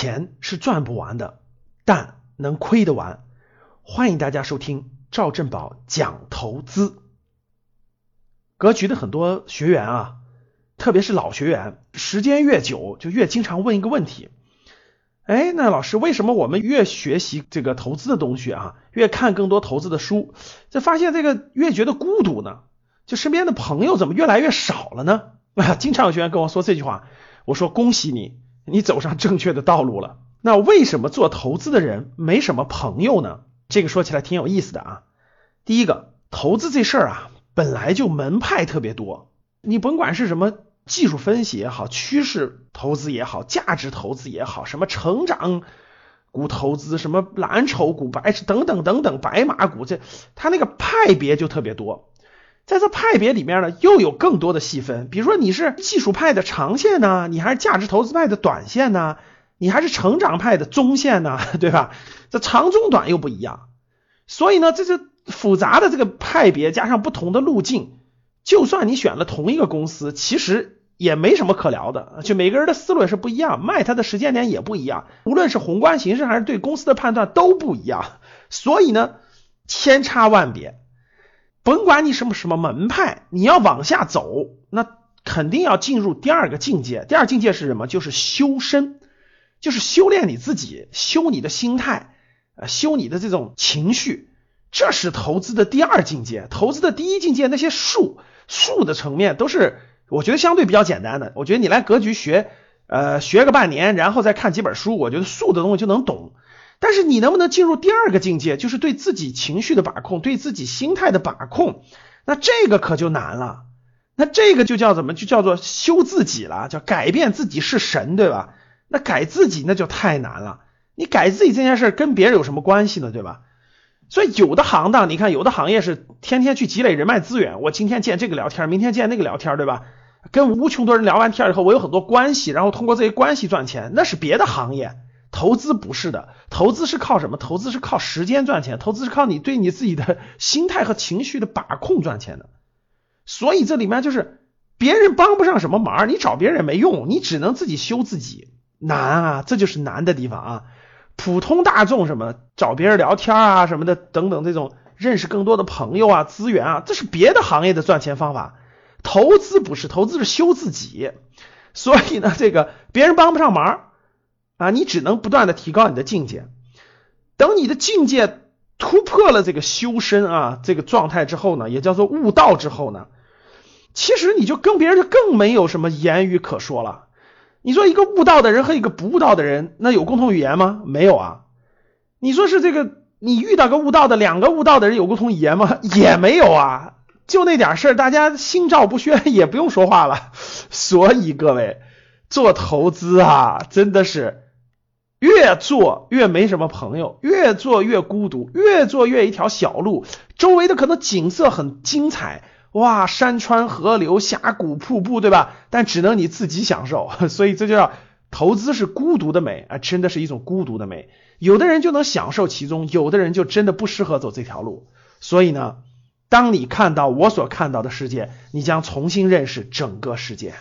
钱是赚不完的，但能亏得完。欢迎大家收听赵正宝讲投资。格局的很多学员啊，特别是老学员，时间越久就越经常问一个问题：哎，那老师，为什么我们越学习这个投资的东西啊，越看更多投资的书，就发现这个越觉得孤独呢？就身边的朋友怎么越来越少了呢？啊，经常有学员跟我说这句话，我说恭喜你，你走上正确的道路了。那为什么做投资的人没什么朋友呢？这个说起来挺有意思的啊。第一个，投资这事儿啊。本来就门派特别多，你甭管是什么技术分析也好，趋势投资也好，价值投资也好，什么成长股投资，什么蓝筹股、白等等等等白马股，这它那个派别就特别多。在这派别里面呢，又有更多的细分，比如说你是技术派的长线呢，你还是价值投资派的短线呢，你还是成长派的中线呢，对吧？这长中短又不一样，所以呢，这是。复杂的这个派别加上不同的路径，就算你选了同一个公司，其实也没什么可聊的。就每个人的思路也是不一样，卖它的时间点也不一样，无论是宏观形势还是对公司的判断都不一样。所以呢，千差万别。甭管你什么什么门派，你要往下走，那肯定要进入第二个境界。第二境界是什么？就是修身，就是修炼你自己，修你的心态，呃，修你的这种情绪。这是投资的第二境界，投资的第一境界，那些术术的层面都是我觉得相对比较简单的。我觉得你来格局学，呃，学个半年，然后再看几本书，我觉得术的东西就能懂。但是你能不能进入第二个境界，就是对自己情绪的把控，对自己心态的把控，那这个可就难了。那这个就叫怎么？就叫做修自己了，叫改变自己是神，对吧？那改自己那就太难了。你改自己这件事跟别人有什么关系呢？对吧？所以有的行当，你看有的行业是天天去积累人脉资源。我今天见这个聊天，明天见那个聊天，对吧？跟无穷多人聊完天以后，我有很多关系，然后通过这些关系赚钱，那是别的行业。投资不是的，投资是靠什么？投资是靠时间赚钱，投资是靠你对你自己的心态和情绪的把控赚钱的。所以这里面就是别人帮不上什么忙，你找别人也没用，你只能自己修自己。难啊，这就是难的地方啊。普通大众什么找别人聊天啊什么的等等这种认识更多的朋友啊资源啊，这是别的行业的赚钱方法。投资不是投资是修自己，所以呢这个别人帮不上忙啊，你只能不断的提高你的境界。等你的境界突破了这个修身啊这个状态之后呢，也叫做悟道之后呢，其实你就跟别人就更没有什么言语可说了。你说一个悟道的人和一个不悟道的人，那有共同语言吗？没有啊。你说是这个，你遇到个悟道的，两个悟道的人有共同语言吗？也没有啊。就那点事儿，大家心照不宣，也不用说话了。所以各位做投资啊，真的是越做越没什么朋友，越做越孤独，越做越一条小路，周围的可能景色很精彩。哇，山川河流、峡谷、瀑布，对吧？但只能你自己享受，所以这就叫投资是孤独的美啊，真的是一种孤独的美。有的人就能享受其中，有的人就真的不适合走这条路。所以呢，当你看到我所看到的世界，你将重新认识整个世界。